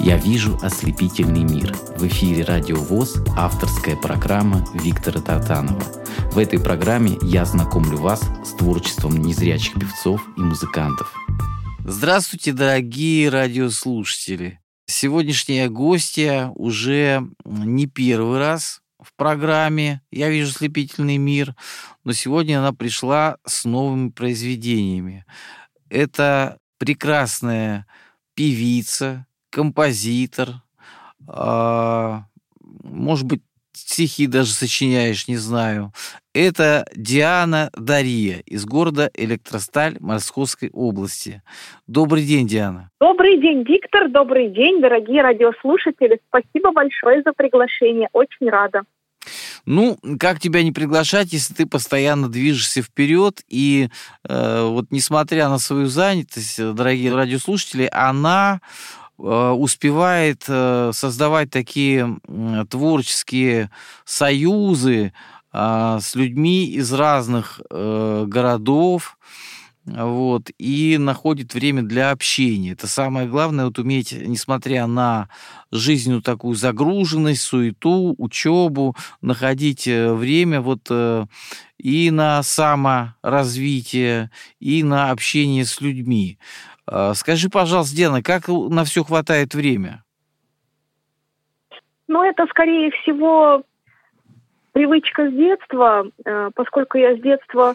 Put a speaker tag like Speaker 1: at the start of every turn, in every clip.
Speaker 1: Я вижу ослепительный мир. В эфире Радио ВОЗ авторская программа Виктора Татанова. В этой программе я знакомлю вас с творчеством незрячих певцов и музыкантов. Здравствуйте, дорогие радиослушатели! Сегодняшняя гостья уже не первый раз в программе «Я вижу слепительный мир», но сегодня она пришла с новыми произведениями. Это прекрасная певица, композитор, э, может быть, стихи даже сочиняешь, не знаю. Это Диана Дария из города Электросталь Московской области. Добрый день, Диана.
Speaker 2: Добрый день, Виктор. Добрый день, дорогие радиослушатели. Спасибо большое за приглашение. Очень рада.
Speaker 1: Ну, как тебя не приглашать, если ты постоянно движешься вперед, и э, вот несмотря на свою занятость, дорогие радиослушатели, она успевает э, создавать такие творческие союзы а, с людьми из разных э, городов, вот, и находит время для общения. Это самое главное, вот уметь, несмотря на жизненную такую загруженность, суету, учебу, находить э, время вот э, и на саморазвитие, и на общение с людьми. А, скажи, пожалуйста, Дена, как на все хватает время?
Speaker 2: Ну, это, скорее всего, привычка с детства, э, поскольку я с детства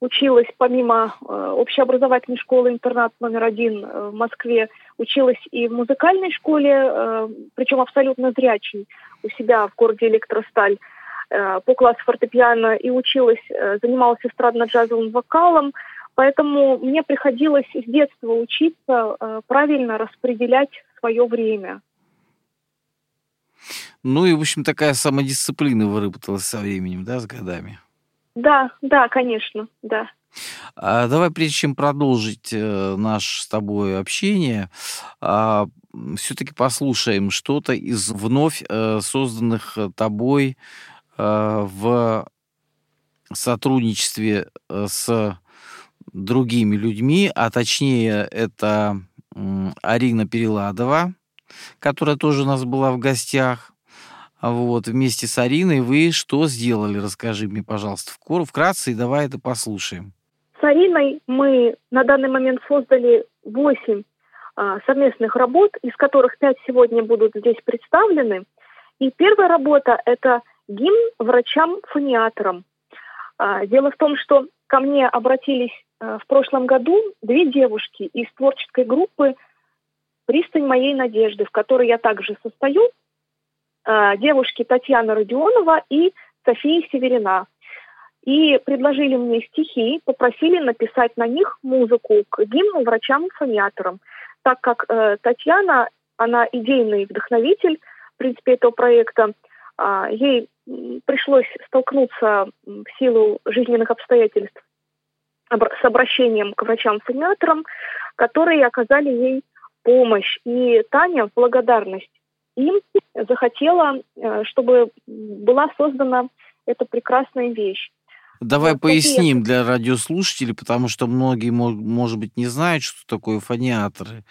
Speaker 2: училась помимо э, общеобразовательной школы интернат номер один э, в Москве, училась и в музыкальной школе, э, причем абсолютно зрячей, у себя в городе Электросталь э, по классу фортепиано и училась, занималась эстрадно-джазовым вокалом, поэтому мне приходилось с детства учиться э, правильно распределять свое время.
Speaker 1: Ну и, в общем, такая самодисциплина выработалась со временем, да, с годами?
Speaker 2: Да, да, конечно, да.
Speaker 1: А давай, прежде чем продолжить э, наше с тобой общение, а, все-таки послушаем что-то из вновь э, созданных тобой э, в сотрудничестве с другими людьми, а точнее это Арина Переладова, которая тоже у нас была в гостях. Вот, вместе с Ариной вы что сделали? Расскажи мне, пожалуйста, вкратце, и давай это послушаем.
Speaker 2: С Ариной мы на данный момент создали 8 а, совместных работ, из которых 5 сегодня будут здесь представлены. И первая работа – это гимн врачам-фониаторам. А, дело в том, что ко мне обратились в прошлом году две девушки из творческой группы «Пристань моей надежды», в которой я также состою – Э, девушки Татьяна Родионова и София Северина. И предложили мне стихи, попросили написать на них музыку к гимну врачам-фониаторам, так как э, Татьяна, она идейный вдохновитель, в принципе, этого проекта. Э, ей пришлось столкнуться в силу жизненных обстоятельств с обращением к врачам-фониаторам, которые оказали ей помощь. И Таня в благодарность им захотела, э, чтобы была создана эта прекрасная вещь.
Speaker 1: Давай вот поясним для радиослушателей, потому что многие, может быть, не знают, что такое фониаторы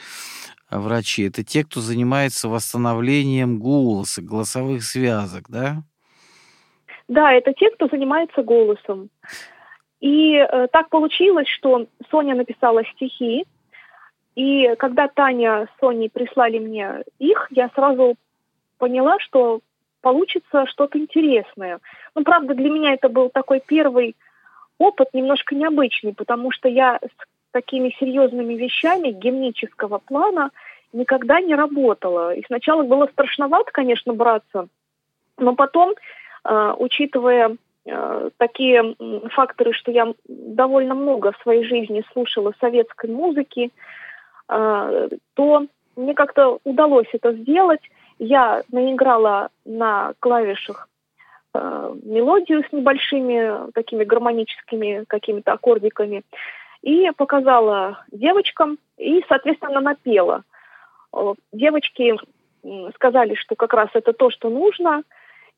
Speaker 1: а врачи. Это те, кто занимается восстановлением голоса, голосовых связок, да?
Speaker 2: Да, это те, кто занимается голосом. И э, так получилось, что Соня написала стихи, и когда Таня с Соней прислали мне их, я сразу поняла, что получится что-то интересное. Ну, правда, для меня это был такой первый опыт, немножко необычный, потому что я с такими серьезными вещами гимнического плана никогда не работала. И сначала было страшновато, конечно, браться, но потом, э, учитывая такие факторы, что я довольно много в своей жизни слушала советской музыки, а, то мне как-то удалось это сделать. Я наиграла на клавишах э, мелодию с небольшими такими гармоническими какими-то аккордиками и показала девочкам и, соответственно, напела. Девочки сказали, что как раз это то, что нужно.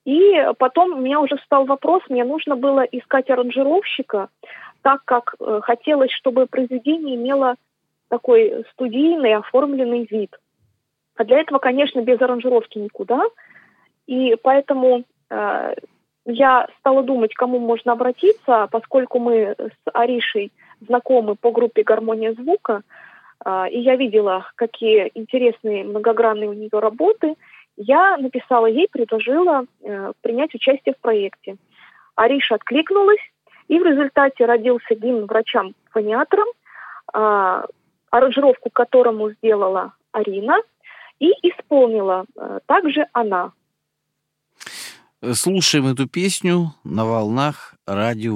Speaker 2: И потом у меня уже встал вопрос, мне нужно было искать аранжировщика, так как э, хотелось, чтобы произведение имело такой студийный оформленный вид. А для этого, конечно, без аранжировки никуда. И поэтому э, я стала думать, кому можно обратиться, поскольку мы с Аришей знакомы по группе «Гармония звука», э, и я видела, какие интересные многогранные у нее работы, я написала ей, предложила э, принять участие в проекте. Ариша откликнулась, и в результате родился гимн врачам-фониаторам, э, аранжировку которому сделала Арина, и исполнила э, также она.
Speaker 3: Слушаем эту песню на волнах Радио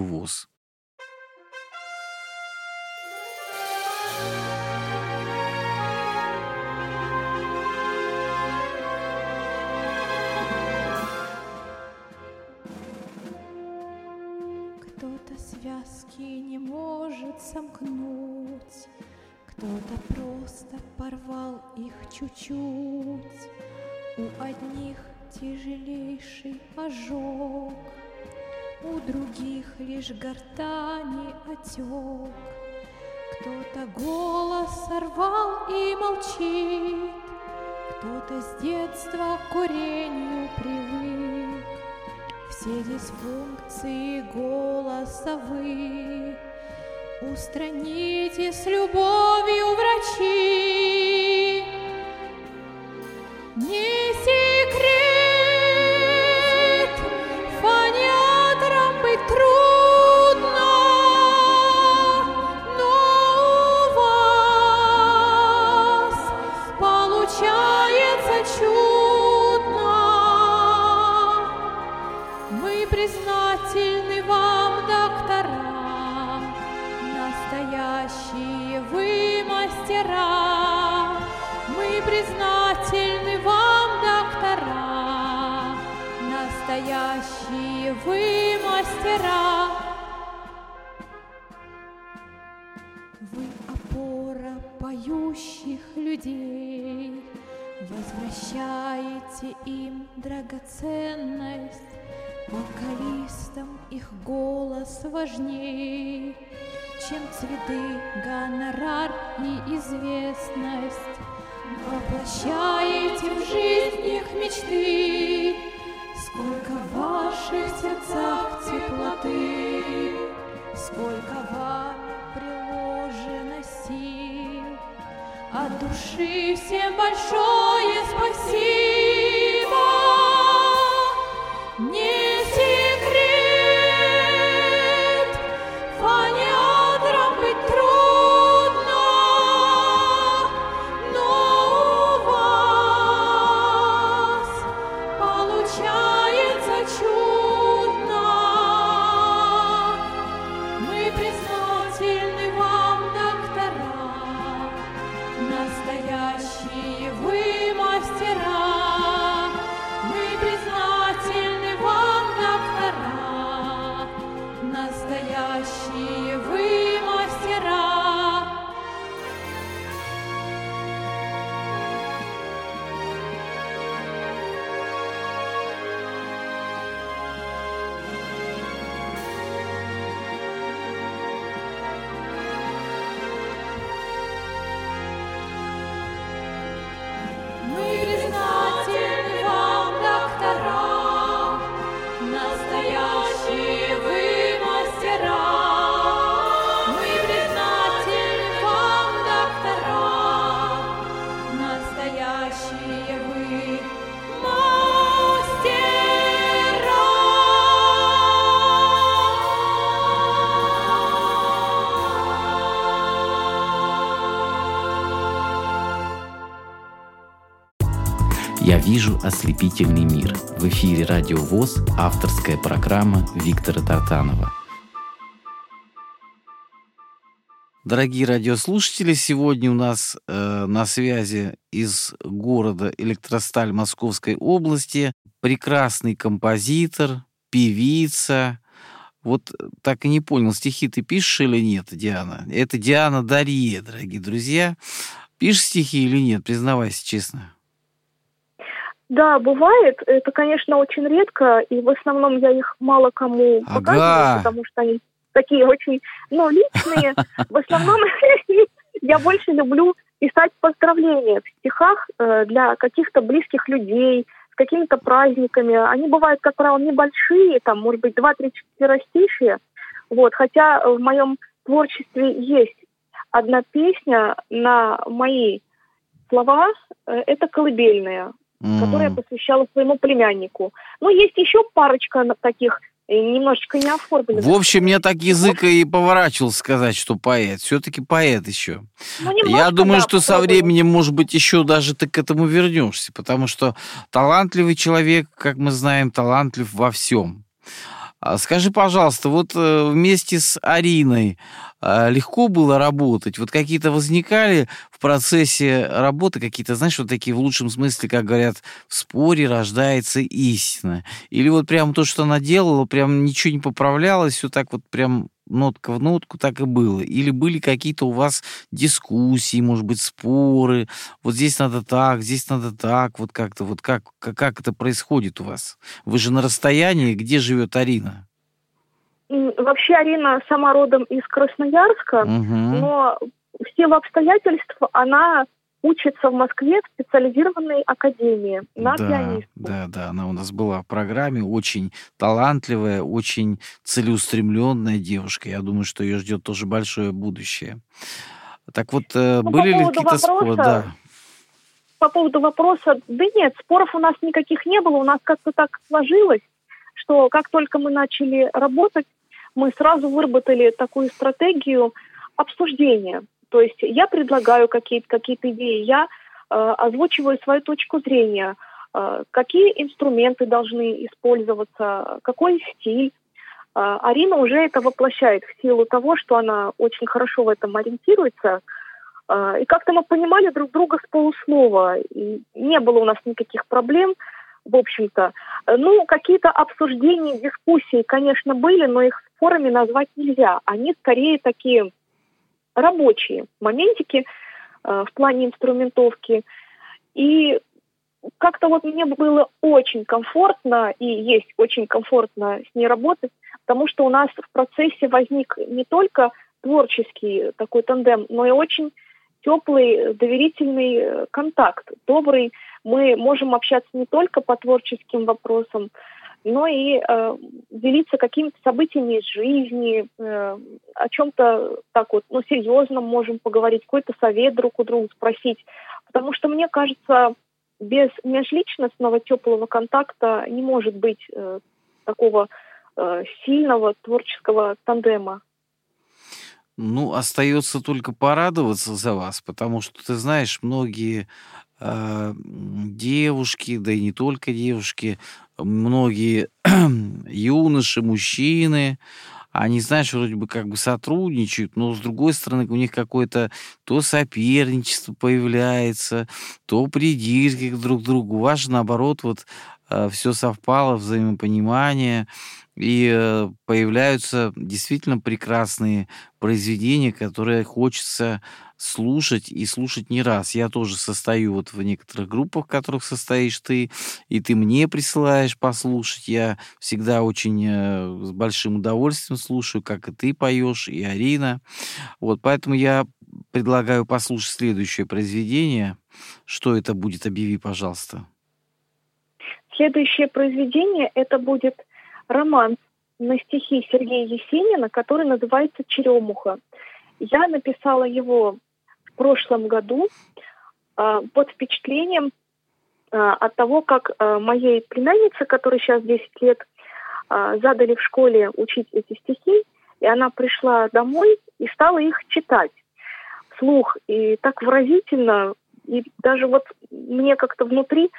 Speaker 4: их чуть-чуть. У одних тяжелейший ожог, У других лишь гортани отек. Кто-то голос сорвал и молчит, Кто-то с детства к курению привык. Все дисфункции голоса вы Устраните с любовью врачи. Не поющих людей, Возвращаете им драгоценность, Вокалистам их голос важней, Чем цветы, гонорар и известность. Воплощаете в жизнь их мечты, Сколько в ваших сердцах теплоты, Сколько вам От души всем большое спасибо.
Speaker 3: Вижу ослепительный мир. В эфире Радио ВОЗ авторская программа Виктора Тартанова. Дорогие радиослушатели, сегодня у нас э, на связи из города Электросталь Московской области прекрасный композитор, певица. Вот так и не понял, стихи ты пишешь или нет, Диана? Это Диана Дарье, дорогие друзья. Пишешь стихи или нет? Признавайся честно.
Speaker 2: Да, бывает. Это, конечно, очень редко, и в основном я их мало кому
Speaker 3: Ага.
Speaker 2: показываю, потому что они такие очень, ну, личные. В основном я больше люблю писать поздравления в стихах э, для каких-то близких людей, с какими-то праздниками. Они бывают, как правило, небольшие, там, может быть, два-три четверостишие. Вот, хотя в моем творчестве есть одна песня на мои слова, э, это колыбельная,
Speaker 1: М.
Speaker 2: которую я посвящала своему племяннику. Ну, есть еще парочка таких э, немножечко не оформленных.
Speaker 1: В общем, мне так язык и поворачивался сказать, что поэт. Все-таки поэт еще.
Speaker 2: Ну,
Speaker 1: Я думаю,
Speaker 2: да,
Speaker 1: что со временем, может быть, еще даже ты к этому вернешься, потому что талантливый человек, как мы знаем, талантлив во всем. А Скажи, пожалуйста, вот э, вместе с Ариной э, легко было работать? Вот какие-то возникали в процессе работы какие-то, знаешь, вот такие в лучшем смысле, как говорят, в споре рождается истина? Или вот прям то, что она делала, прям ничего не поправлялось, все так вот прям нотка в нотку так и было? Или были какие-то у вас дискуссии, может быть, споры? Вот здесь надо так, здесь надо так, вот как-то, вот как, как, как это происходит у вас? Вы же на расстоянии, где живет Арина?
Speaker 2: Вообще Арина сама родом из Красноярска,
Speaker 1: Мгм.
Speaker 2: но в силу обстоятельств она учится в Москве в специализированной академии на
Speaker 1: да,
Speaker 2: пианистку.
Speaker 1: да, да, она у нас была в программе, очень талантливая, очень целеустремленная девушка. Я думаю, что ее ждет тоже большое будущее. Так вот, э,
Speaker 2: Ну, по
Speaker 1: были ли
Speaker 2: поводу
Speaker 1: какие-то споры? Да.
Speaker 2: По поводу вопроса, да нет, споров у нас никаких не было, у нас как-то так сложилось, что как только мы начали работать, мы сразу выработали такую стратегию обсуждения. То есть я предлагаю какие-то какие идеи, я э, озвучиваю свою точку зрения, э, какие инструменты должны использоваться, какой стиль. Э, Арина уже это воплощает в силу того, что она очень хорошо в этом ориентируется. Э, И как-то мы понимали друг друга с полуслова. И не было у нас никаких проблем, в общем-то. Ну, какие-то обсуждения, дискуссии, конечно, были, но их спорами назвать нельзя. Они скорее такие рабочие моментики э, в плане инструментовки. И как-то вот мне было очень комфортно, и есть очень комфортно с ней работать, потому что у нас в процессе возник не только творческий такой тандем, но и очень теплый, доверительный э, контакт, добрый. Мы можем общаться не только по творческим вопросам, но и э, делиться какими-то событиями из жизни, э, о чем-то так вот, ну, серьезном можем поговорить, какой-то совет друг у друга спросить. Потому что, мне кажется, без межличностного теплого контакта не может быть э, такого э, сильного творческого тандема.
Speaker 1: Ну, остается только порадоваться за вас, потому что, ты знаешь, многие девушки, да и не только девушки, многие юноши, мужчины, они, знаешь, вроде бы как бы сотрудничают, но с другой стороны у них какое-то то соперничество появляется, то придирки друг к другу. Же, наоборот, вот все совпало, взаимопонимание, и э, появляются действительно прекрасные произведения, которые хочется слушать и слушать не раз. Я тоже состою вот в некоторых группах, в которых состоишь ты, и ты мне присылаешь послушать. Я всегда очень э, с большим удовольствием слушаю, как и ты поешь, и Арина. Вот, поэтому я предлагаю послушать следующее произведение. Что это будет? Объяви, пожалуйста.
Speaker 2: Следующее произведение это будет роман на стихи Сергея Есенина, который называется «Черемуха». Я написала его в прошлом году э, под впечатлением э, от того, как э, моей племяннице, которой сейчас 10 лет, э, задали в школе учить эти стихи, и она пришла домой и стала их читать вслух. И так выразительно, и даже вот мне как-то внутри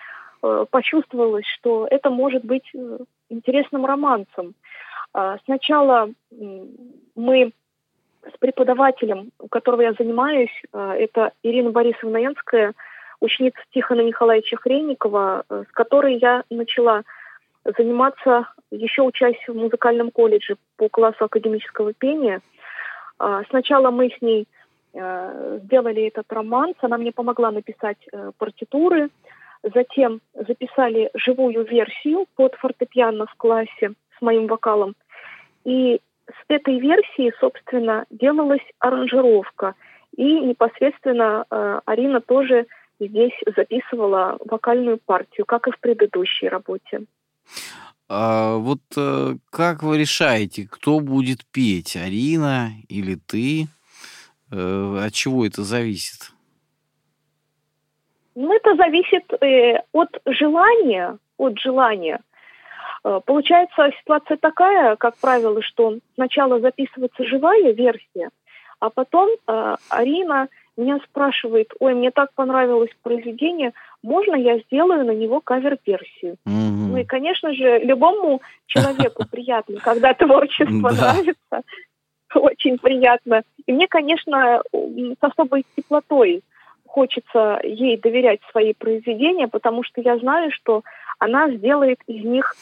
Speaker 2: почувствовалось, что это может быть э, интересным романсом. А, Сначала мы с преподавателем, у которого я занимаюсь, э, это Ирина Борисовна Янская, ученица Тихона Николаевича Хренникова, э, с которой я начала заниматься, еще учась в музыкальном колледже по классу академического пения. А, Сначала мы с ней э, сделали этот романс, она мне помогла написать э, партитуры, затем записали живую версию под фортепиано в классе с моим вокалом. И с этой версии, собственно, делалась аранжировка. И непосредственно э, Арина тоже здесь записывала вокальную партию, как и в предыдущей работе.
Speaker 4: А вот э, как вы решаете, кто будет петь, Арина или ты? Э, от чего это зависит?
Speaker 2: Ну, это зависит э, от желания, от желания. Э, Получается ситуация такая, как правило, что сначала записывается живая версия, а потом э, Арина меня спрашивает, ой, мне так понравилось произведение, можно я сделаю на него кавер-версию?
Speaker 4: Мгм.
Speaker 2: Ну и, конечно же, любому человеку приятно, когда творчество нравится. Очень приятно. И мне, конечно, с особой теплотой хочется ей доверять свои произведения, потому что я знаю, что она сделает из них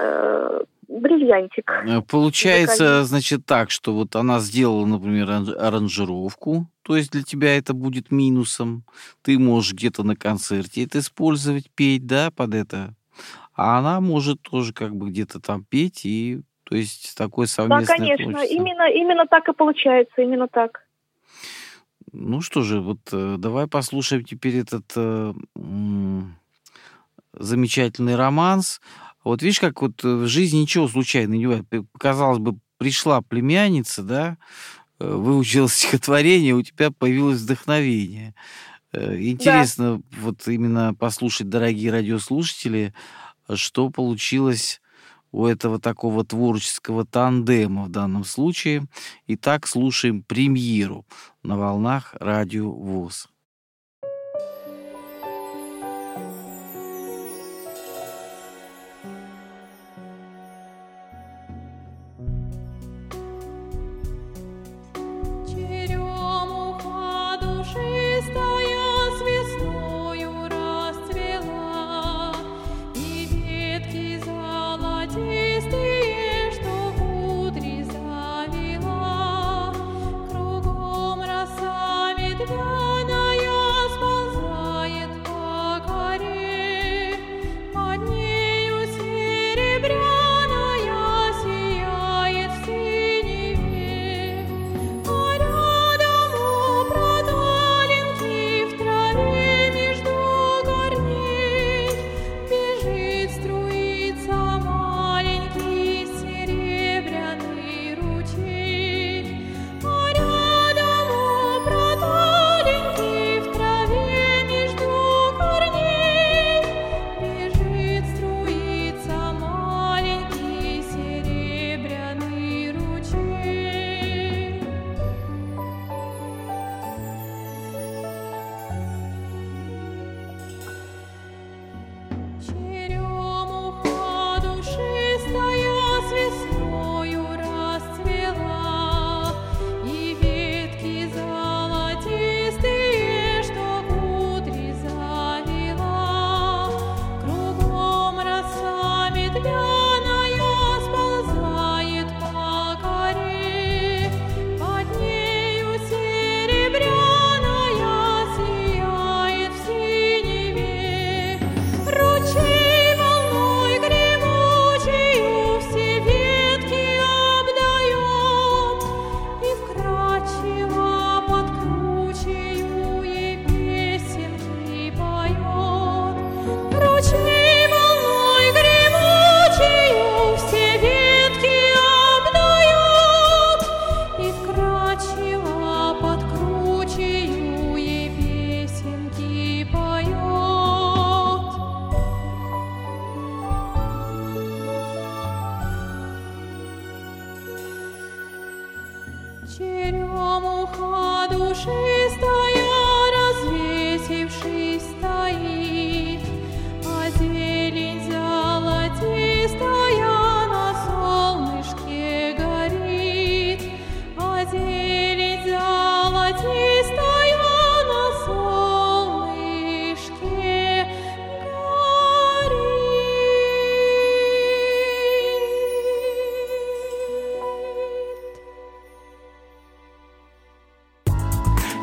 Speaker 2: э, бриллиантик.
Speaker 4: Э, Получается, значит, так, что вот она сделала, например, аран- аранжировку, то есть для тебя это будет минусом. Ты можешь где-то на концерте это использовать, петь, да, под это. А она может тоже как бы где-то там петь, и то есть такое
Speaker 2: Да,
Speaker 4: совместное
Speaker 2: конечно,
Speaker 4: творчество.
Speaker 2: именно, именно так и получается, именно так.
Speaker 4: Ну что же, вот э, давай послушаем теперь этот э, м, замечательный романс. Вот видишь, как вот э, в жизни ничего случайно не бывает. Казалось бы, пришла племянница, да, э, выучила стихотворение, у тебя появилось вдохновение. Э, Интересно вот именно послушать, дорогие радиослушатели, что получилось у этого такого творческого тандема в данном случае. Итак, слушаем премьеру на волнах радио ВОЗ.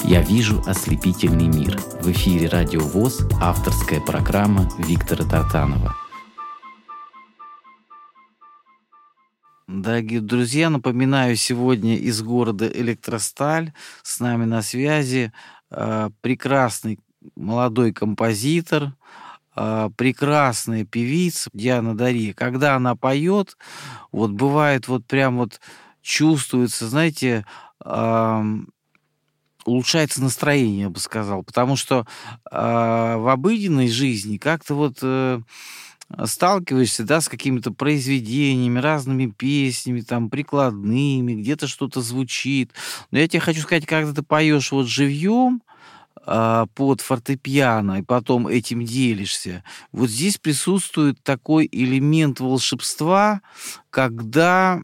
Speaker 3: Я вижу ослепительный мир. В эфире Радио ВОЗ авторская программа Виктора Тартанова.
Speaker 1: Дорогие друзья, напоминаю, сегодня из города Электросталь с нами на связи э, прекрасный молодой композитор, э, прекрасная певица Диана Дарья. Когда она поет, вот бывает вот прям вот чувствуется, знаете, улучшается настроение, я бы сказал, потому что э, в обыденной жизни как-то вот э, сталкиваешься, да, с какими-то произведениями, разными песнями, там, прикладными, где-то что-то звучит. Но я тебе хочу сказать, когда ты поешь вот живьем, а, под фортепиано, и потом этим делишься. Вот здесь присутствует такой элемент волшебства, когда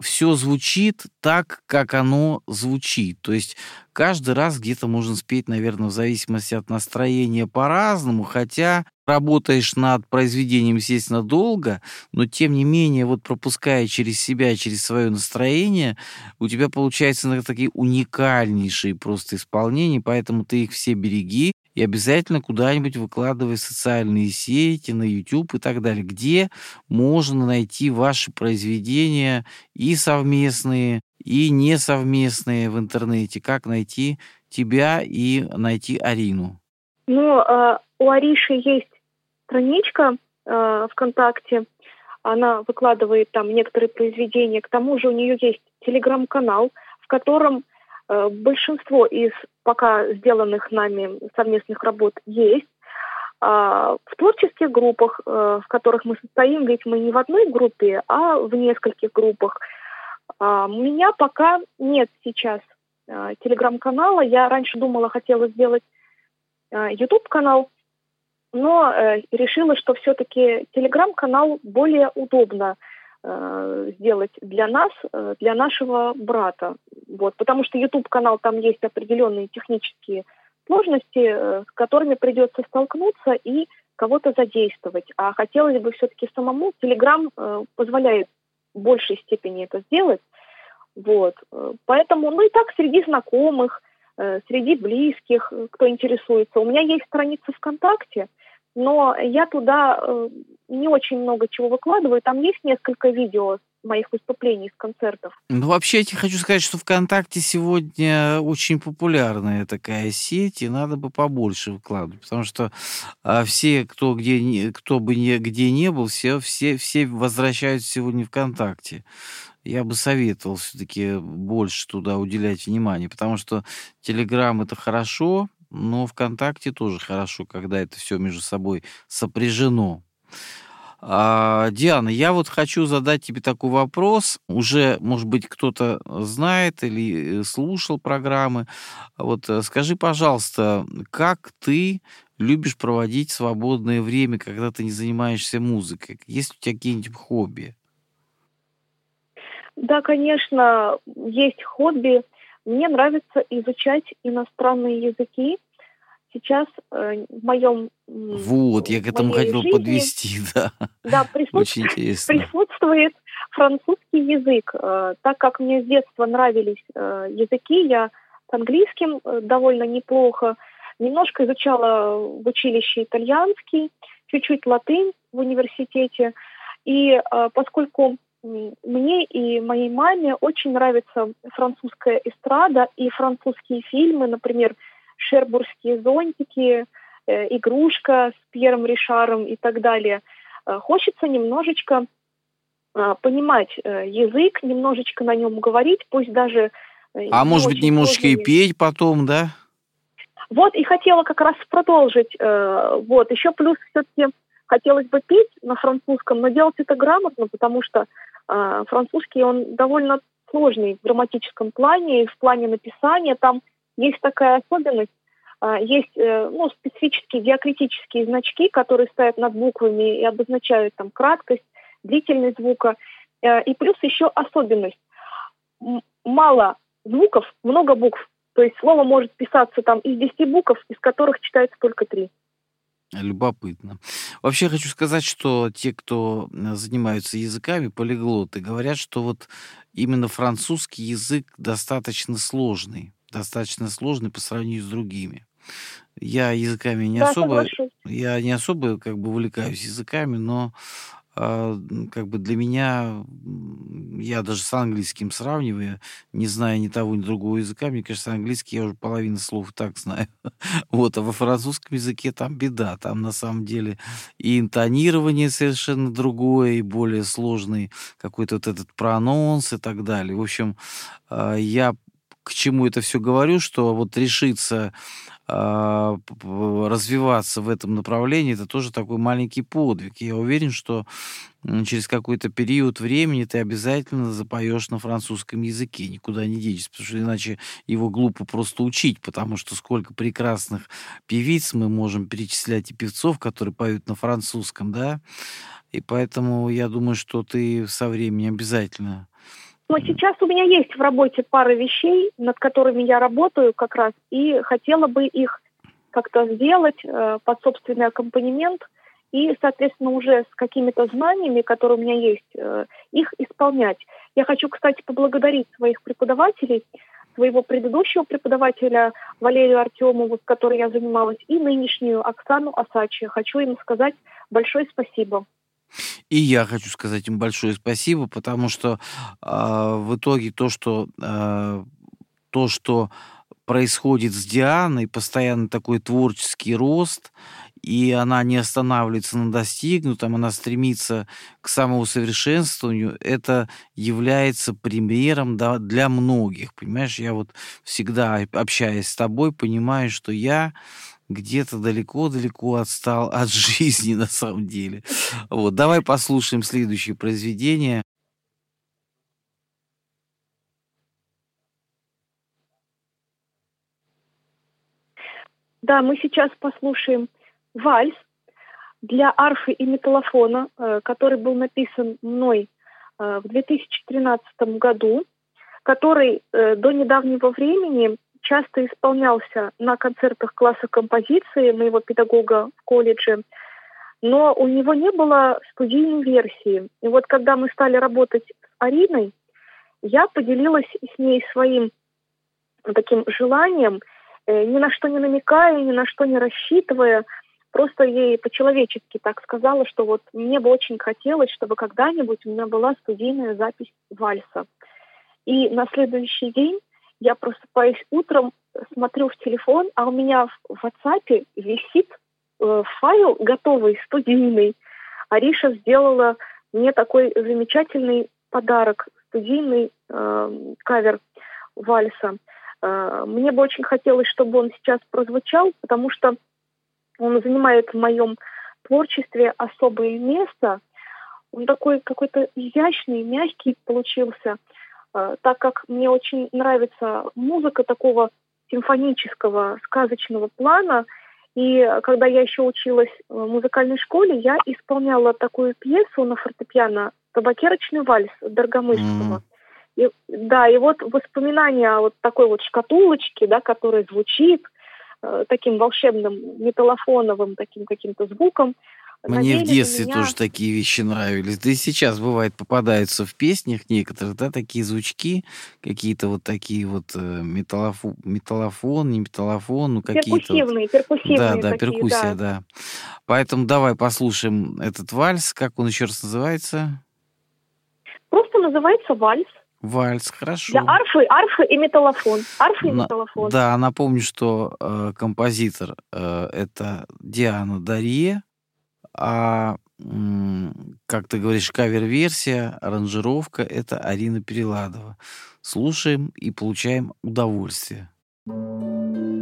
Speaker 1: все звучит так, как оно звучит. То есть каждый раз где-то можно спеть, наверное, в зависимости от настроения по-разному, хотя работаешь над произведением, естественно, долго, но тем не менее, вот пропуская через себя, через свое настроение, у тебя получаются такие уникальнейшие просто исполнения, поэтому ты их все береги и обязательно куда-нибудь выкладывай в социальные сети, на YouTube и так далее, где можно найти ваши произведения и совместные, и несовместные в интернете, как найти тебя и найти Арину.
Speaker 2: Ну, э, у Ариши есть страничка э, ВКонтакте, она выкладывает там некоторые произведения. К тому же у нее есть телеграм-канал, в котором большинство из пока сделанных нами совместных работ есть. А в творческих группах, э, в которых мы состоим, ведь мы не в одной группе, а в нескольких группах. А у меня пока нет сейчас э, телеграм-канала. Я раньше думала, хотела сделать э, YouTube-канал, но э, решила, что все-таки телеграм-канал более удобно э, сделать для нас, э, для нашего брата. Вот, потому что YouTube-канал, там есть определенные технические сложности, э, с которыми придется столкнуться и кого-то задействовать. А хотелось бы все-таки самому. Телеграм э, позволяет в большей степени это сделать. Вот. Э, поэтому, ну и так, среди знакомых, э, среди близких, э, кто интересуется. У меня есть страница ВКонтакте, но я туда э, не очень много чего выкладываю. Там есть несколько видео моих выступлений с концертов.
Speaker 1: Ну, вообще, я хочу сказать, что ВКонтакте сегодня очень популярная такая сеть, и надо бы побольше выкладывать, потому что а, все, кто, где, кто бы не, где не был, все, все, все возвращаются сегодня ВКонтакте. Я бы советовал все-таки больше туда уделять внимание, потому что Телеграм — это хорошо, но ВКонтакте тоже хорошо, когда это все между собой сопряжено. А, Диана, я вот хочу задать тебе такой вопрос. Уже, может быть, кто-то знает или э, слушал программы. Вот э, скажи, пожалуйста, как ты любишь проводить свободное время, когда ты не занимаешься музыкой? Есть у тебя какие-нибудь хобби?
Speaker 2: Да, конечно, есть хобби. Мне нравится изучать иностранные языки. Сейчас э, в моем
Speaker 1: Вот, я к этому хотел
Speaker 2: жизни,
Speaker 1: подвести, да.
Speaker 2: Да, присутствует,
Speaker 1: Очень интересно.
Speaker 2: присутствует французский язык. Э, так как мне с детства нравились э, языки, я с английским э, довольно неплохо. Немножко изучала в училище итальянский, чуть-чуть латынь в университете. И э, поскольку мне и моей маме очень нравится французская эстрада и французские фильмы, например, «Шербургские зонтики», э, «Игрушка» с Пьером Ришаром и так далее. Э, хочется немножечко э, понимать э, язык, немножечко на нем говорить, пусть даже...
Speaker 1: А может быть, немножечко и петь потом, да?
Speaker 2: Вот и хотела как раз продолжить. вот еще плюс все-таки хотелось бы петь на французском, но делать это грамотно, потому что э, французский он довольно сложный в грамматическом плане и в плане написания. Там есть такая особенность. э, есть э, ну, специфические диакритические значки, которые стоят над буквами и обозначают там краткость, длительность звука. Э, и плюс еще особенность. Мало звуков, много букв. То есть слово может писаться там из 10 букв, из которых читается только три.
Speaker 1: Любопытно. Вообще хочу сказать, что те, кто э, занимаются языками, полиглоты, говорят, что вот именно французский язык достаточно сложный, достаточно сложный по сравнению с другими. Я языками не
Speaker 2: Да,
Speaker 1: особо,
Speaker 2: соглашусь.
Speaker 1: я не особо как бы увлекаюсь языками, но как бы для меня, я даже с английским сравниваю, не зная ни того, ни другого языка, мне кажется, английский я уже половину слов так знаю. Вот, а во французском языке там беда. Там на самом деле и интонирование совершенно другое, и более сложный какой-то вот этот прононс и так далее. В общем, а, я к чему это все говорю, что вот решиться а, развиваться в этом направлении, это тоже такой маленький подвиг. Я уверен, что через какой-то период времени ты обязательно запоешь на французском языке, никуда не денешься, потому что иначе его глупо просто учить, потому что сколько прекрасных певиц мы можем перечислять и певцов, которые поют на французском, да, и поэтому я думаю, что ты со временем обязательно
Speaker 2: Но сейчас у меня есть в работе пара вещей, над которыми я работаю как раз, и хотела бы их как-то сделать э, под собственный аккомпанемент и, соответственно, уже с какими-то знаниями, которые у меня есть, э, их исполнять. Я хочу, кстати, поблагодарить своих преподавателей, своего предыдущего преподавателя Валерию Артемову, с которой я занималась, и нынешнюю Оксану Асачи. Хочу им сказать большое спасибо.
Speaker 1: И я хочу сказать им большое спасибо, потому что а, в итоге то, что а, то, что происходит с Дианой, постоянно такой творческий рост, и она не останавливается на достигнутом, она стремится к самоусовершенствованию, это является примером для многих. Понимаешь, я вот всегда, общаясь с тобой, понимаю, что я где-то далеко-далеко отстал от жизни на самом деле. Вот, давай послушаем следующее произведение.
Speaker 2: Да, мы сейчас послушаем вальс для арфы и металлофона, э, который был написан мной э, в 2013 году, который э, до недавнего времени часто исполнялся на концертах класса композиции моего педагога в колледже, но у него не было студийной версии. И вот когда мы стали работать с Ариной, я поделилась с ней своим таким желанием, э, ни на что не намекая, ни на что не рассчитывая, просто ей по-человечески так сказала, что вот мне бы очень хотелось, чтобы когда-нибудь у меня была студийная запись вальса. И на следующий день я просыпаюсь утром, смотрю в телефон, а у меня в WhatsApp висит э, файл готовый, студийный. Ариша сделала мне такой замечательный подарок, студийный э, кавер вальса. Э, мне бы очень хотелось, чтобы он сейчас прозвучал, потому что он занимает в моем творчестве особое место. Он такой какой-то изящный, мягкий получился, так как мне очень нравится музыка такого симфонического, сказочного плана. И когда я еще училась в музыкальной школе, я исполняла такую пьесу на фортепиано «Табакерочный вальс» Доргомысского. И, да, и вот воспоминания о вот такой вот шкатулочке, да, которая звучит э, таким волшебным металлофоновым таким каким-то звуком.
Speaker 1: Мне в
Speaker 2: надели
Speaker 1: детстве
Speaker 2: меня-
Speaker 1: тоже такие вещи нравились. Да и сейчас бывает попадаются в песнях некоторых, да, такие звучки, какие-то вот такие вот э, металлофон, металлофон, не металлофон, ну какие-то. вот-
Speaker 2: Перкуссивные, перкуссивные
Speaker 1: Да, да,
Speaker 2: такие,
Speaker 1: перкуссия,
Speaker 2: да.
Speaker 1: да. Поэтому давай послушаем этот вальс. Как он еще раз называется?
Speaker 2: Просто называется вальс.
Speaker 1: Вальс, хорошо.
Speaker 2: Для арфы, арфы и металлофон. Арфы и
Speaker 1: На-
Speaker 2: металлофон.
Speaker 1: Да, напомню, что э, композитор э, это Диана Дарье, а как ты говоришь, кавер-версия, аранжировка это Арина Переладова. Слушаем и получаем удовольствие.
Speaker 4: Thank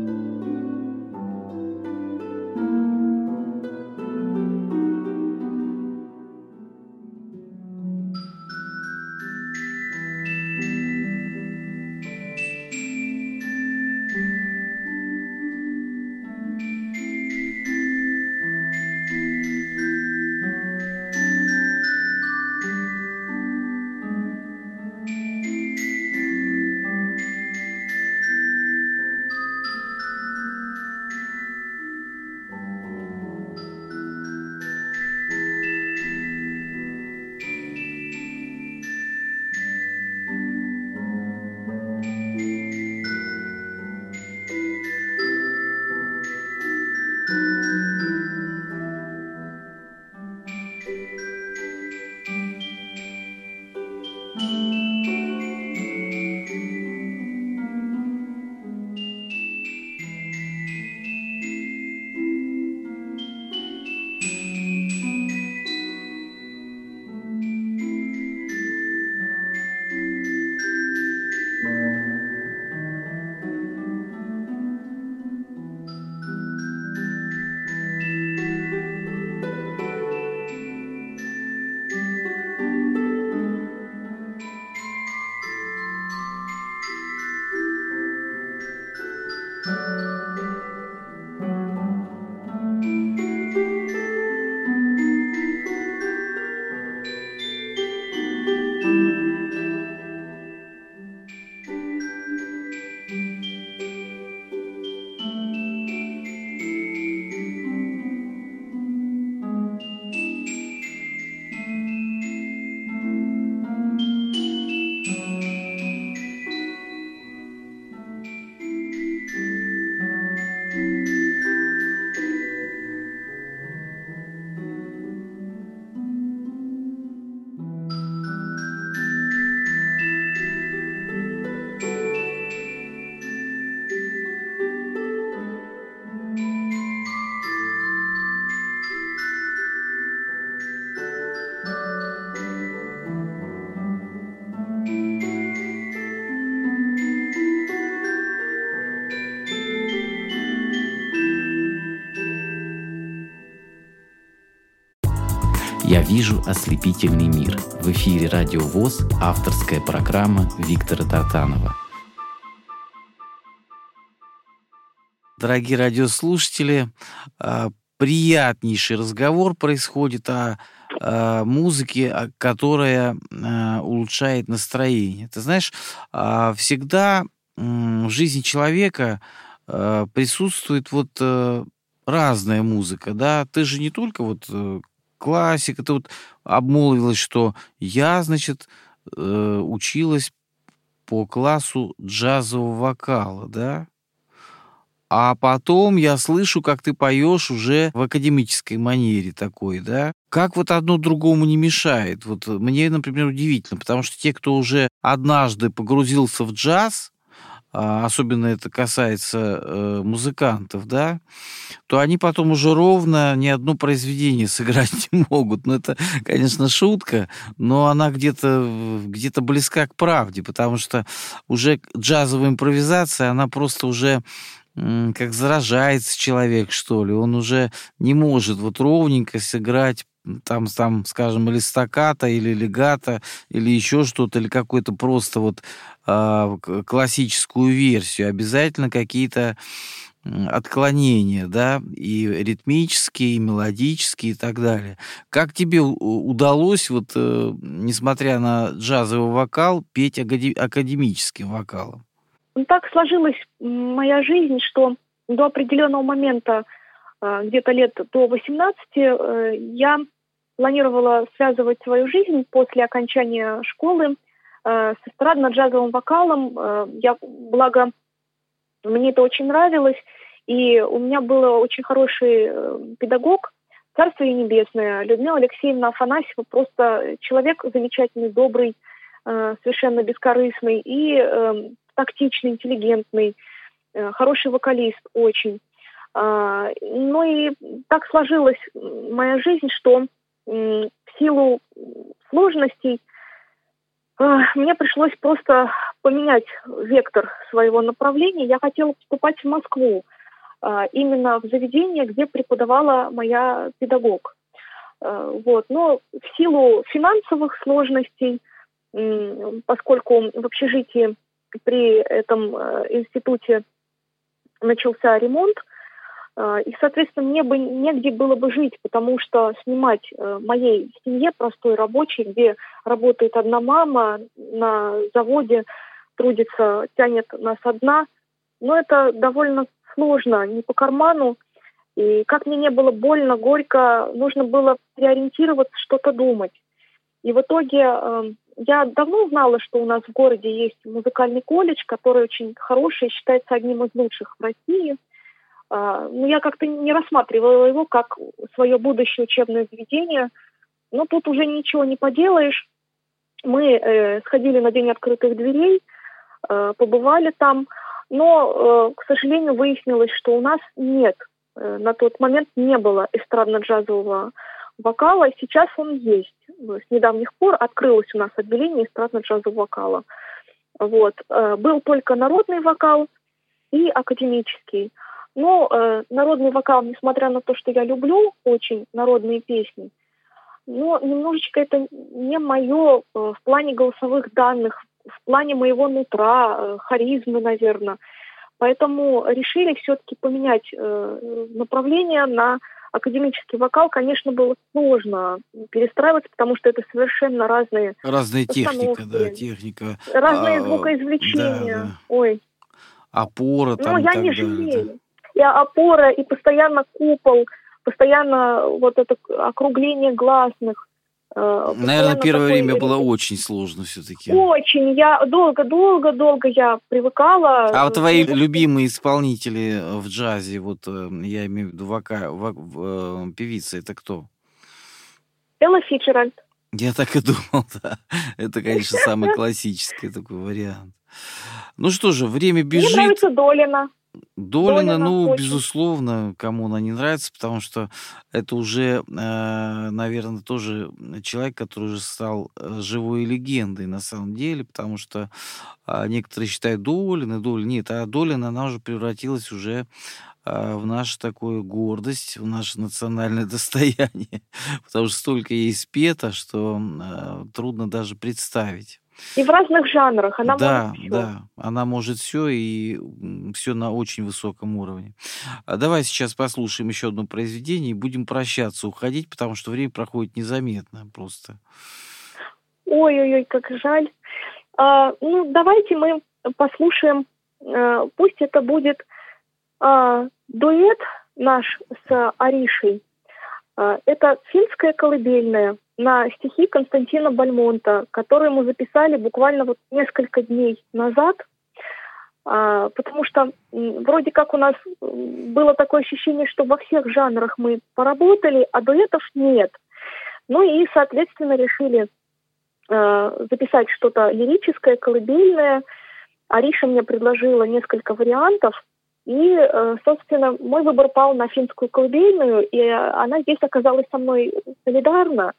Speaker 3: вижу ослепительный мир». В эфире «Радио ВОЗ» авторская программа Виктора Тартанова.
Speaker 1: Дорогие радиослушатели, а, приятнейший разговор происходит о, о музыке, а, которая а, улучшает настроение. Ты знаешь, всегда в жизни человека присутствует вот э, разная музыка, да, ты же не только вот э, классика, ты вот обмолвилась, что я, значит, э, училась по классу джазового вокала, да? А потом я слышу, как ты поешь уже в академической манере такой, да? Как вот одно другому не мешает? Вот мне, например, удивительно, потому что те, кто уже однажды погрузился в джаз, особенно это касается э, музыкантов, да, то они потом уже ровно ни одно произведение сыграть не могут. Ну, это, конечно, шутка, но она где-то где близка к правде, потому что уже джазовая импровизация, она просто уже как заражается человек, что ли. Он уже не может вот ровненько сыграть там, там, скажем, или стаката, или легата, или еще что-то, или какой-то просто вот э, классическую версию. Обязательно какие-то отклонения, да, и ритмические, и мелодические, и так далее. Как тебе удалось, вот, э, несмотря на джазовый вокал, петь академическим вокалом?
Speaker 2: Ну, так сложилась моя жизнь, что до определенного момента, э, где-то лет до 18, э, я планировала связывать свою жизнь после окончания школы э, с эстрадно-джазовым вокалом. Э, я, благо, мне это очень нравилось, и у меня был очень хороший э, педагог, Царство ей небесное, Людмила Алексеевна Афанасьева, просто человек замечательный, добрый, э, совершенно бескорыстный и э, тактичный, интеллигентный, э, хороший вокалист очень. Э, ну и так сложилась моя жизнь, что в силу сложностей э, мне пришлось просто поменять вектор своего направления. Я хотела поступать в Москву, э, именно в заведение, где преподавала моя педагог. Э, вот. Но в силу финансовых сложностей, поскольку в общежитии при этом институте начался ремонт, и, соответственно, мне бы негде было бы жить, потому что снимать э, моей семье простой рабочей, где работает одна мама на заводе, трудится, тянет нас одна, но это довольно сложно, не по карману. И как мне не было больно, горько, нужно было переориентироваться, что-то думать. И в итоге э, я давно знала, что у нас в городе есть музыкальный колледж, который очень хороший, считается одним из лучших в России – а, ну, я как-то не рассматривала его как свое будущее учебное заведение. Но тут уже ничего не поделаешь. Мы э, сходили на День открытых дверей, э, побывали там, но, э, к сожалению, выяснилось, что у нас нет, э, на тот момент не было эстрадно-джазового вокала, сейчас он есть. С недавних пор открылось у нас отделение эстрадно-джазового вокала. Вот. Э, был только народный вокал и академический. Но э, народный вокал, несмотря на то, что я люблю очень народные песни, но немножечко это не мое э, в плане голосовых данных, в плане моего нутра, э, харизмы, наверное. Поэтому решили все-таки поменять э, направление на академический вокал, конечно, было сложно перестраиваться, потому что это совершенно разные
Speaker 1: Разная техника, да, техника.
Speaker 2: Разные а, звукоизвлечения. Да, да. Ой.
Speaker 1: Опора там
Speaker 2: Ну, я не жалею и опора, и постоянно купол, постоянно вот это округление гласных.
Speaker 1: Э, Наверное, первое время было очень сложно все-таки.
Speaker 2: Очень. Я долго-долго-долго я привыкала.
Speaker 1: А вот твои любимые исполнители в джазе, вот э, я имею в виду вока, вок, э, певица, это кто?
Speaker 2: Элла Фичеральд.
Speaker 1: Я так и думал, да. Это, конечно, самый классический такой вариант. Ну что же, время бежит. Мне
Speaker 2: нравится Долина.
Speaker 1: Долина, ну, очень. безусловно, кому она не нравится, потому что это уже, э, наверное, тоже человек, который уже стал э, живой легендой на самом деле, потому что а, некоторые считают Долина, Долина, нет, а Долина, она уже превратилась уже а, в нашу такую гордость, в наше национальное достояние, потому что столько ей спето, что трудно даже представить.
Speaker 2: И в разных жанрах она
Speaker 1: Да,
Speaker 2: может все.
Speaker 1: да, она может все и все на очень высоком уровне. А давай сейчас послушаем еще одно произведение и будем прощаться, уходить, потому что время проходит незаметно просто.
Speaker 2: Ой-ой-ой, как жаль. А, ну, давайте мы послушаем, э, пусть это будет а, дуэт наш с Аришей. А, это финская колыбельная на стихи Константина Бальмонта, которые мы записали буквально вот несколько дней назад, А, потому что вроде как у нас было такое ощущение, что во всех жанрах мы поработали, а дуэтов нет. Ну и, соответственно, решили э, записать что-то лирическое, колыбельное. Ариша мне предложила несколько вариантов, и, э, собственно, мой выбор пал на финскую колыбельную, и э, она здесь оказалась со мной солидарна.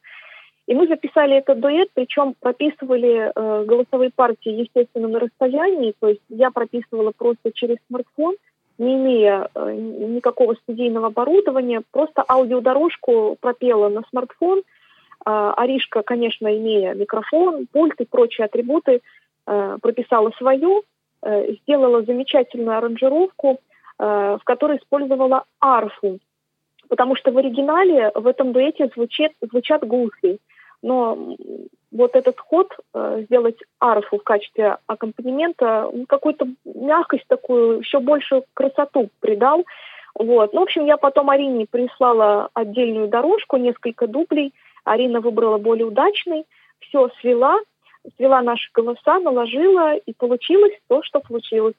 Speaker 2: И мы записали этот дуэт, причем прописывали э, голосовые партии, естественно, на расстоянии, то есть я прописывала просто через смартфон, не имея э, никакого студийного оборудования, просто аудиодорожку пропела на смартфон, а, Аришка, конечно, имея микрофон, пульт и прочие атрибуты, э, прописала свою, э, сделала замечательную аранжировку, э, в которой использовала арфу, потому что в оригинале в этом дуэте звучит, звучат гусли, но вот этот ход э, сделать арфу в качестве аккомпанемента, какую-то мягкость такую, еще больше красоту придал. Вот. Ну, в общем, я потом Арине прислала отдельную дорожку, несколько дублей. Арина выбрала более удачный, все свела, свела наши голоса, наложила, и получилось то, что получилось.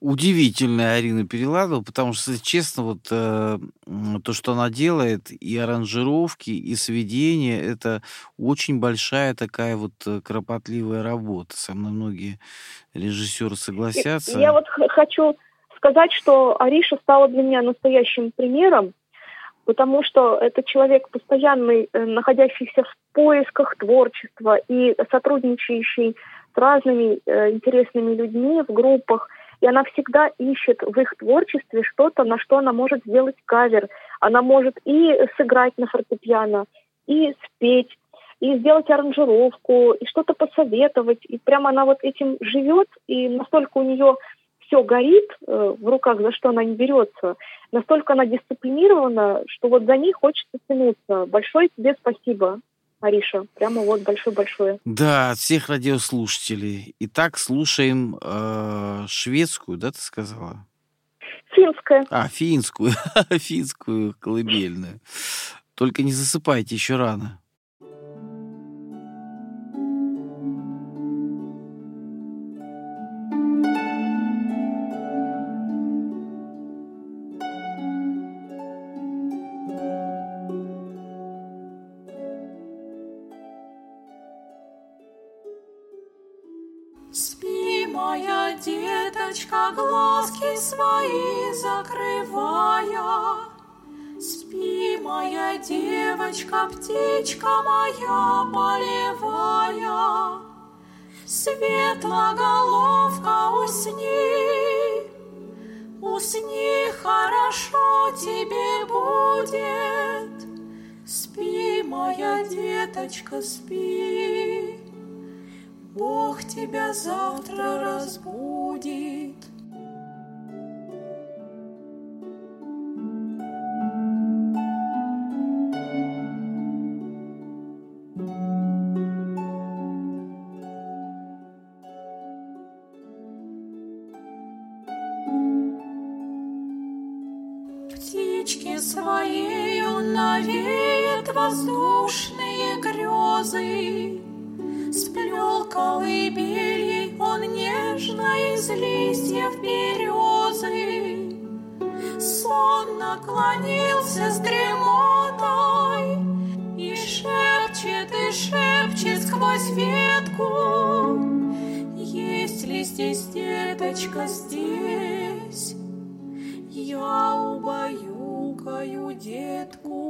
Speaker 1: Удивительно Арина переладова, потому что, если честно, вот э, то, что она делает, и аранжировки, и сведения, это очень большая такая вот э, кропотливая работа. Со мной многие режиссеры согласятся.
Speaker 2: Я вот хочу сказать, что Ариша стала для меня настоящим примером, потому что это человек постоянный, э, находящийся в поисках творчества и сотрудничающий с разными э, интересными людьми в группах. И она всегда ищет в их творчестве что-то, на что она может сделать кавер. Она может и сыграть на фортепиано, и спеть, и сделать аранжировку, и что-то посоветовать. И прямо она вот этим живет, и настолько у нее все горит э, в руках, за что она не берется, настолько она дисциплинирована, что вот за ней хочется тянуться. Большое тебе спасибо, Ариша. Прямо вот большое-большое.
Speaker 1: Да, от всех радиослушателей. Итак, слушаем э, шведскую, да, ты сказала?
Speaker 2: Финская.
Speaker 1: А, финскую, финскую колыбельную. Только не засыпайте, еще рано.
Speaker 4: Свои закрывая. Спи, моя девочка, птичка моя полевая. Светлоголовка, усни, усни, хорошо тебе будет. Спи, моя деточка, спи. Бог тебя завтра разбудит. Листьев березы. Сон наклонился с дремотой И шепчет, и шепчет сквозь ветку. Есть ли здесь деточка здесь? Я убаюкаю детку.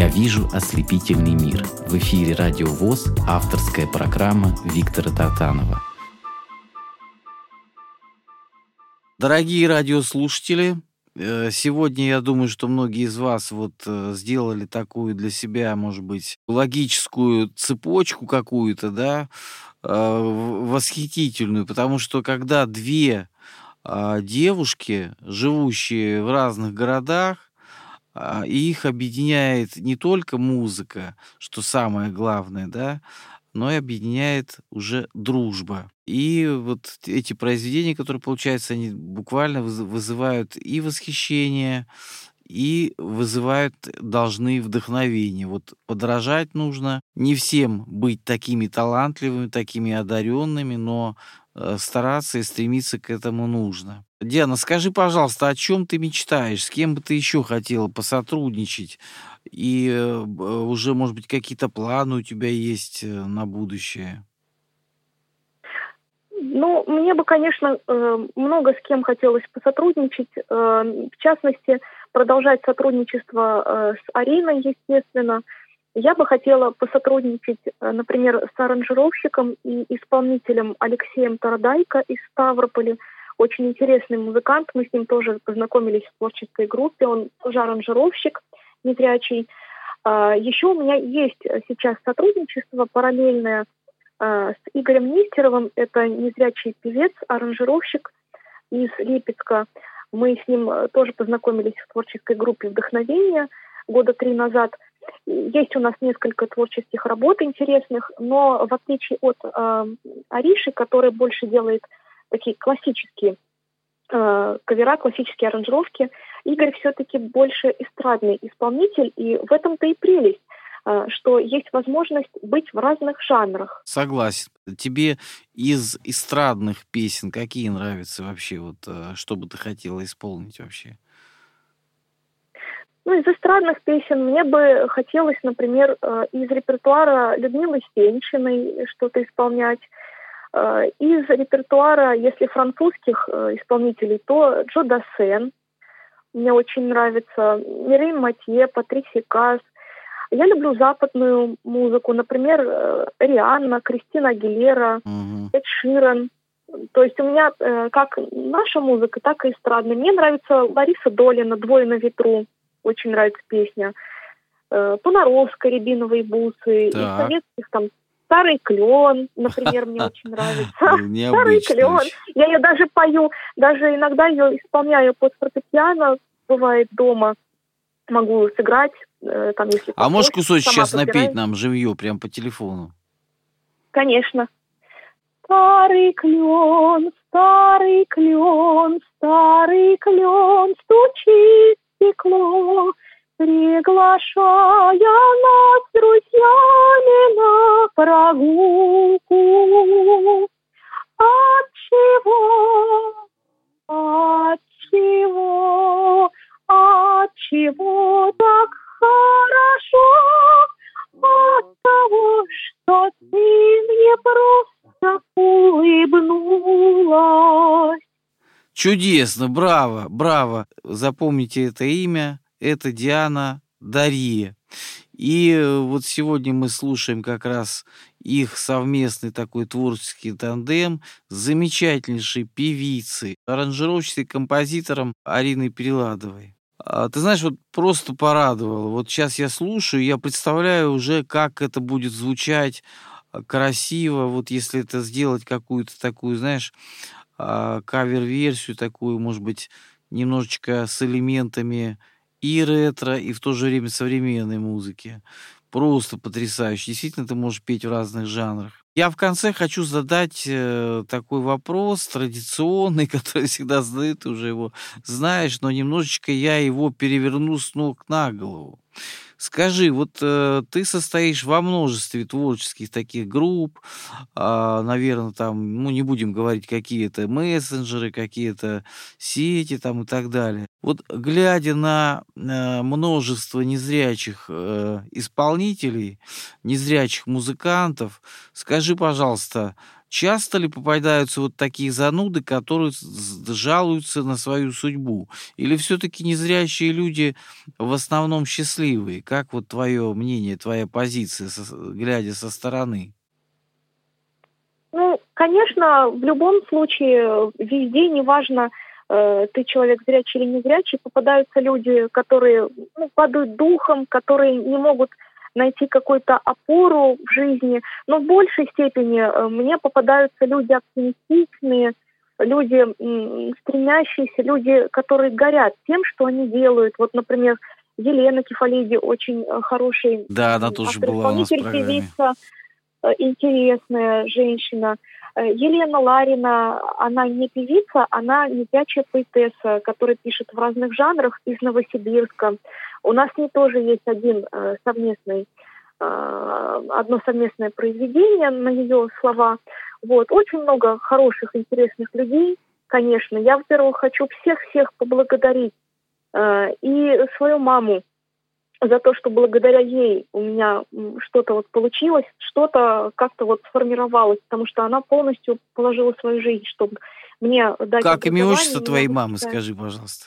Speaker 3: Я вижу ослепительный мир. В эфире Радио ВОЗ авторская программа Виктора Татанова.
Speaker 1: Дорогие радиослушатели, э, сегодня я думаю, что многие из вас вот э, сделали такую для себя, может быть, логическую цепочку какую-то, да, э, восхитительную, потому что когда две а, девушки, живущие в разных городах, и их объединяет не только музыка, что самое главное, да, но и объединяет уже дружба. И вот эти произведения, которые получаются, они буквально вызывают и восхищение, и вызывают должны вдохновение. Вот подражать нужно. Не всем быть такими талантливыми, такими одаренными, но Э, стараться и стремиться к этому нужно. Диана, скажи, пожалуйста, о чем ты мечтаешь? С кем бы ты еще хотела посотрудничать? И э, уже, может быть, какие-то планы у тебя есть э, на будущее?
Speaker 2: Ну, мне бы, конечно, много с кем хотелось посотрудничать. В частности, продолжать сотрудничество с Ариной, естественно. Я бы хотела посотрудничать, э, например, с аранжировщиком и исполнителем Алексеем Тарадайко из Ставрополя. Очень интересный музыкант, мы с ним тоже познакомились в творческой группе, он тоже аранжировщик незрячий. А, Еще у меня есть сейчас сотрудничество параллельное а, с Игорем Нестеровым, это незрячий певец, аранжировщик из Липецка. Мы с ним э, тоже познакомились в творческой группе «Вдохновение» года три назад – есть у нас несколько творческих работ интересных, но в отличие от э, Ариши, который больше делает такие классические э, кавера, классические аранжировки, Игорь все-таки больше эстрадный исполнитель, и в этом-то и прелесть э, что есть возможность быть в разных жанрах.
Speaker 1: Согласен. Тебе из эстрадных песен какие нравятся вообще? Вот э, что бы ты хотела исполнить вообще?
Speaker 2: Ну, из эстрадных песен мне бы хотелось, например, э, из репертуара Людмилы Стенчиной что-то исполнять. Э, из репертуара, если французских э, исполнителей, то Джо Дассен. Мне очень нравится. Мирейн Матье, Патриси Каз. Я люблю западную музыку, например, Рианна, Кристина Агилера, mm-hmm. Эд Ширен. То есть у меня как наша музыка, так и эстрадная. Мне нравится Лариса Долина «Двое на ветру» очень нравится песня. Э, Понаровская, «Рябиновые бусы». Так. Из советских там Старый клен, например, мне очень нравится. Старый клен. Я ее даже пою, даже иногда ее исполняю под фортепиано, бывает дома. Могу сыграть, э, там, если...
Speaker 1: А можешь кусочек сейчас напеть нам живье, прям по телефону?
Speaker 2: Конечно. Старый клен, старый клен, старый клен стучит стекло, приглашая нас с друзьями на прогулку. От чего, от чего, от чего так хорошо? От того, что ты мне просто улыбнулась.
Speaker 1: Чудесно, браво, браво. Запомните это имя. Это Диана Дарье. И э, вот сегодня мы слушаем как раз их совместный такой творческий тандем замечательнейшей певицей, аранжировщицей, композитором Ариной Переладовой. А, ты знаешь, вот просто порадовало. Вот сейчас я слушаю, я представляю уже, как это будет звучать а, красиво, вот если это сделать какую-то такую, знаешь, а, кавер-версию такую, может быть, немножечко с элементами и ретро, и в то же время современной музыки. Просто потрясающе. Действительно, ты можешь петь в разных жанрах. Я в конце хочу задать э, такой вопрос традиционный, который всегда задают, ты уже его знаешь, но немножечко я его переверну с ног на голову. Скажи, вот э, ты состоишь во множестве творческих таких групп, э, а, наверное, там, ну, не будем говорить, какие-то мессенджеры, какие-то сети там и так далее. Вот глядя на э, множество незрячих э, исполнителей, незрячих музыкантов, скажи, пожалуйста, Часто ли попадаются вот такие зануды, которые жалуются на свою судьбу? Или все-таки незрящие люди в основном счастливые? Как вот твое мнение, твоя позиция, глядя со стороны?
Speaker 2: Ну, конечно, в любом случае, везде, неважно, э, ты человек зрячий или не зрячий, попадаются люди, которые ну, падают духом, которые не могут найти какую-то опору в жизни, но в большей степени э, мне попадаются люди оптимистичные, люди стремящиеся, люди, которые горят тем, что они делают. Вот, например, Елена Кефалиди очень э, хороший
Speaker 1: да, она тоже была у нас в
Speaker 2: певица, э, интересная женщина. Елена Ларина, она не певица, она незрячая поэтесса, которая пишет в разных жанрах из Новосибирска. У нас с ней тоже есть один э, совместный, э, одно совместное произведение на ее слова. Вот. Очень много хороших, интересных людей, конечно. Я, во-первых, хочу всех-всех поблагодарить э, и свою маму за то, что благодаря ей у меня что-то вот получилось, что-то как-то вот сформировалось, потому что она полностью положила свою жизнь, чтобы мне дать...
Speaker 1: Как имя отчество твоей мамы, скажи, пожалуйста.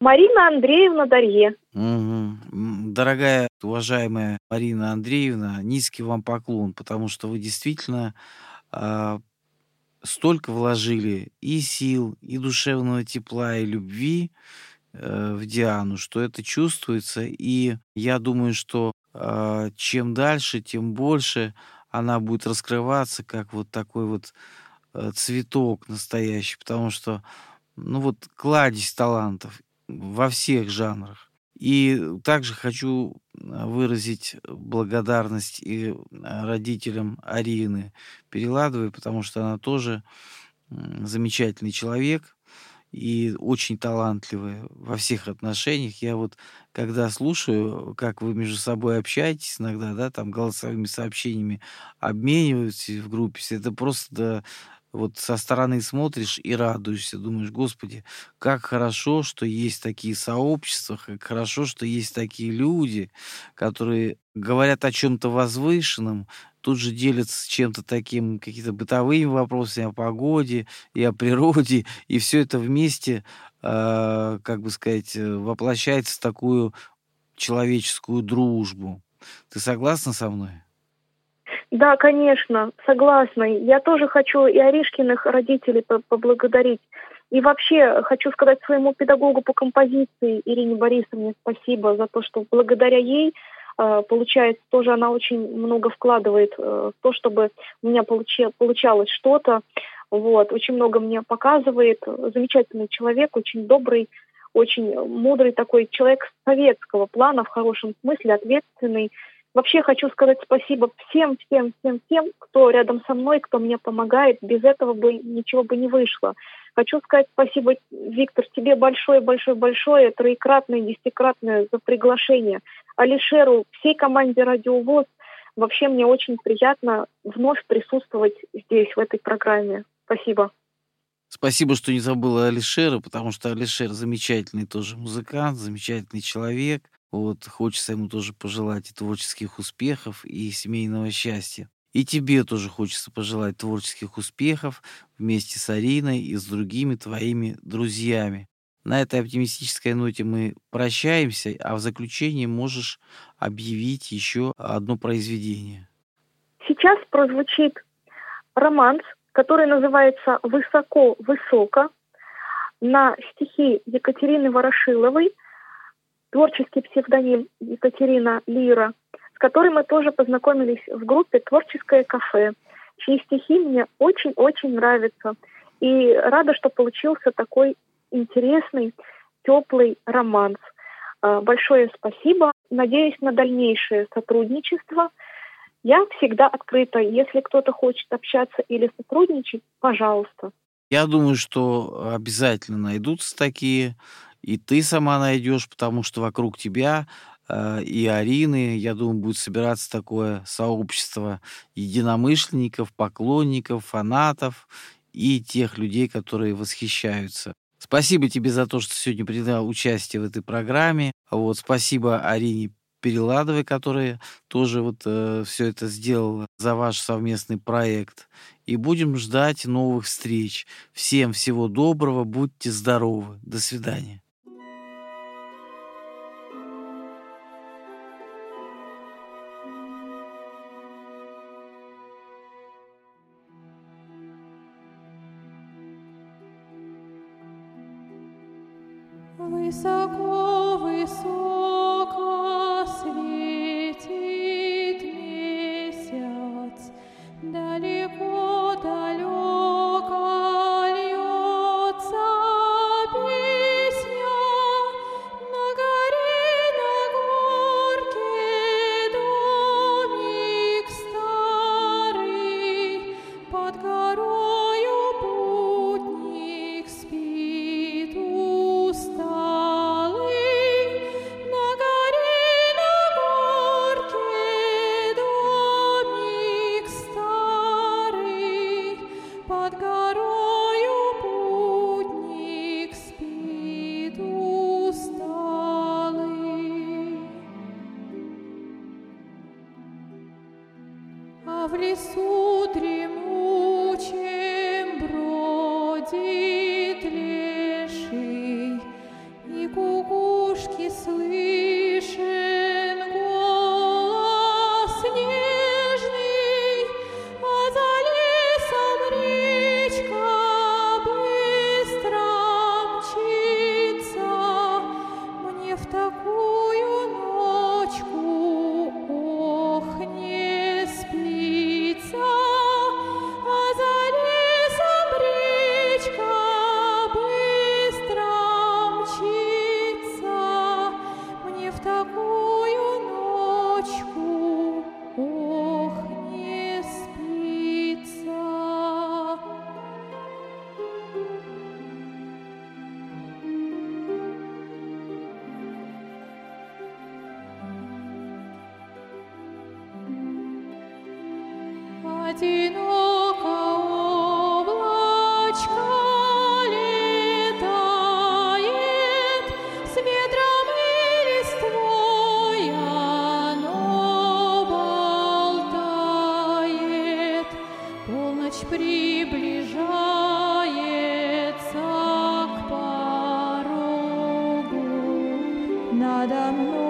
Speaker 2: Марина Андреевна Дарье.
Speaker 1: Угу. Дорогая, уважаемая Марина Андреевна, низкий вам поклон, потому что вы действительно э, столько вложили и сил, и душевного тепла, и любви э, в Диану, что это чувствуется. И я думаю, что э, чем дальше, тем больше она будет раскрываться, как вот такой вот э, цветок настоящий, потому что ну вот кладезь талантов во всех жанрах. И также хочу а, выразить благодарность и а, родителям Арины Переладовой, потому что она тоже замечательный человек и очень талантливая во всех отношениях. Я вот, когда слушаю, как вы между собой общаетесь иногда, да, там голосовыми сообщениями обмениваетесь в группе, это просто вот со стороны смотришь и радуешься, думаешь, господи, как хорошо, что есть такие сообщества, как хорошо, что есть такие люди, которые говорят о чем-то возвышенном, тут же делятся чем-то таким, какими-то бытовыми вопросами о погоде и о природе, и все это вместе, э, как бы сказать, э, воплощается в такую человеческую дружбу. Ты согласна со мной?
Speaker 2: Да, конечно, согласна. Я тоже хочу и Аришкиных родителей поблагодарить. И вообще хочу сказать своему педагогу по композиции Ирине Борисовне спасибо за то, что благодаря ей э, получается, тоже она очень много вкладывает э, в то, чтобы у меня получалось что-то. Вот, очень много мне показывает. Замечательный человек, очень добрый, очень мудрый такой человек советского плана в хорошем смысле, ответственный. Вообще хочу сказать спасибо всем, всем, всем, всем, кто рядом со мной, кто мне помогает. Без этого бы ничего бы не вышло. Хочу сказать спасибо, Виктор, тебе большое, большое, большое, троекратное, десятикратное за приглашение. Алишеру, всей команде «Радио ВОЗ». Вообще мне очень приятно вновь присутствовать здесь, в этой программе. Спасибо.
Speaker 1: Спасибо, что не забыла Алишера, потому что Алишер замечательный тоже музыкант, замечательный человек. Вот хочется ему тоже пожелать и творческих успехов, и семейного счастья. И тебе тоже хочется пожелать творческих успехов вместе с Ариной и с другими твоими друзьями.
Speaker 4: На этой оптимистической ноте мы прощаемся, а в заключении можешь объявить еще одно произведение.
Speaker 2: Сейчас прозвучит романс, который называется «Высоко-высоко» на стихи Екатерины Ворошиловой, творческий псевдоним Екатерина Лира, с которой мы тоже познакомились в группе «Творческое кафе», чьи стихи мне очень-очень нравятся. И рада, что получился такой интересный, теплый романс. А, большое спасибо. Надеюсь на дальнейшее сотрудничество. Я всегда открыта. Если кто-то хочет общаться или сотрудничать, пожалуйста.
Speaker 4: Я думаю, что обязательно найдутся такие, и ты сама найдешь, потому что вокруг тебя э, и Арины, я думаю, будет собираться такое сообщество единомышленников, поклонников, фанатов и тех людей, которые восхищаются. Спасибо тебе за то, что сегодня принял участие в этой программе. Вот, спасибо Арине Переладовой, которая тоже вот э, все это сделала за ваш совместный проект. И будем ждать новых встреч. Всем всего доброго, будьте здоровы. До свидания.
Speaker 5: Надо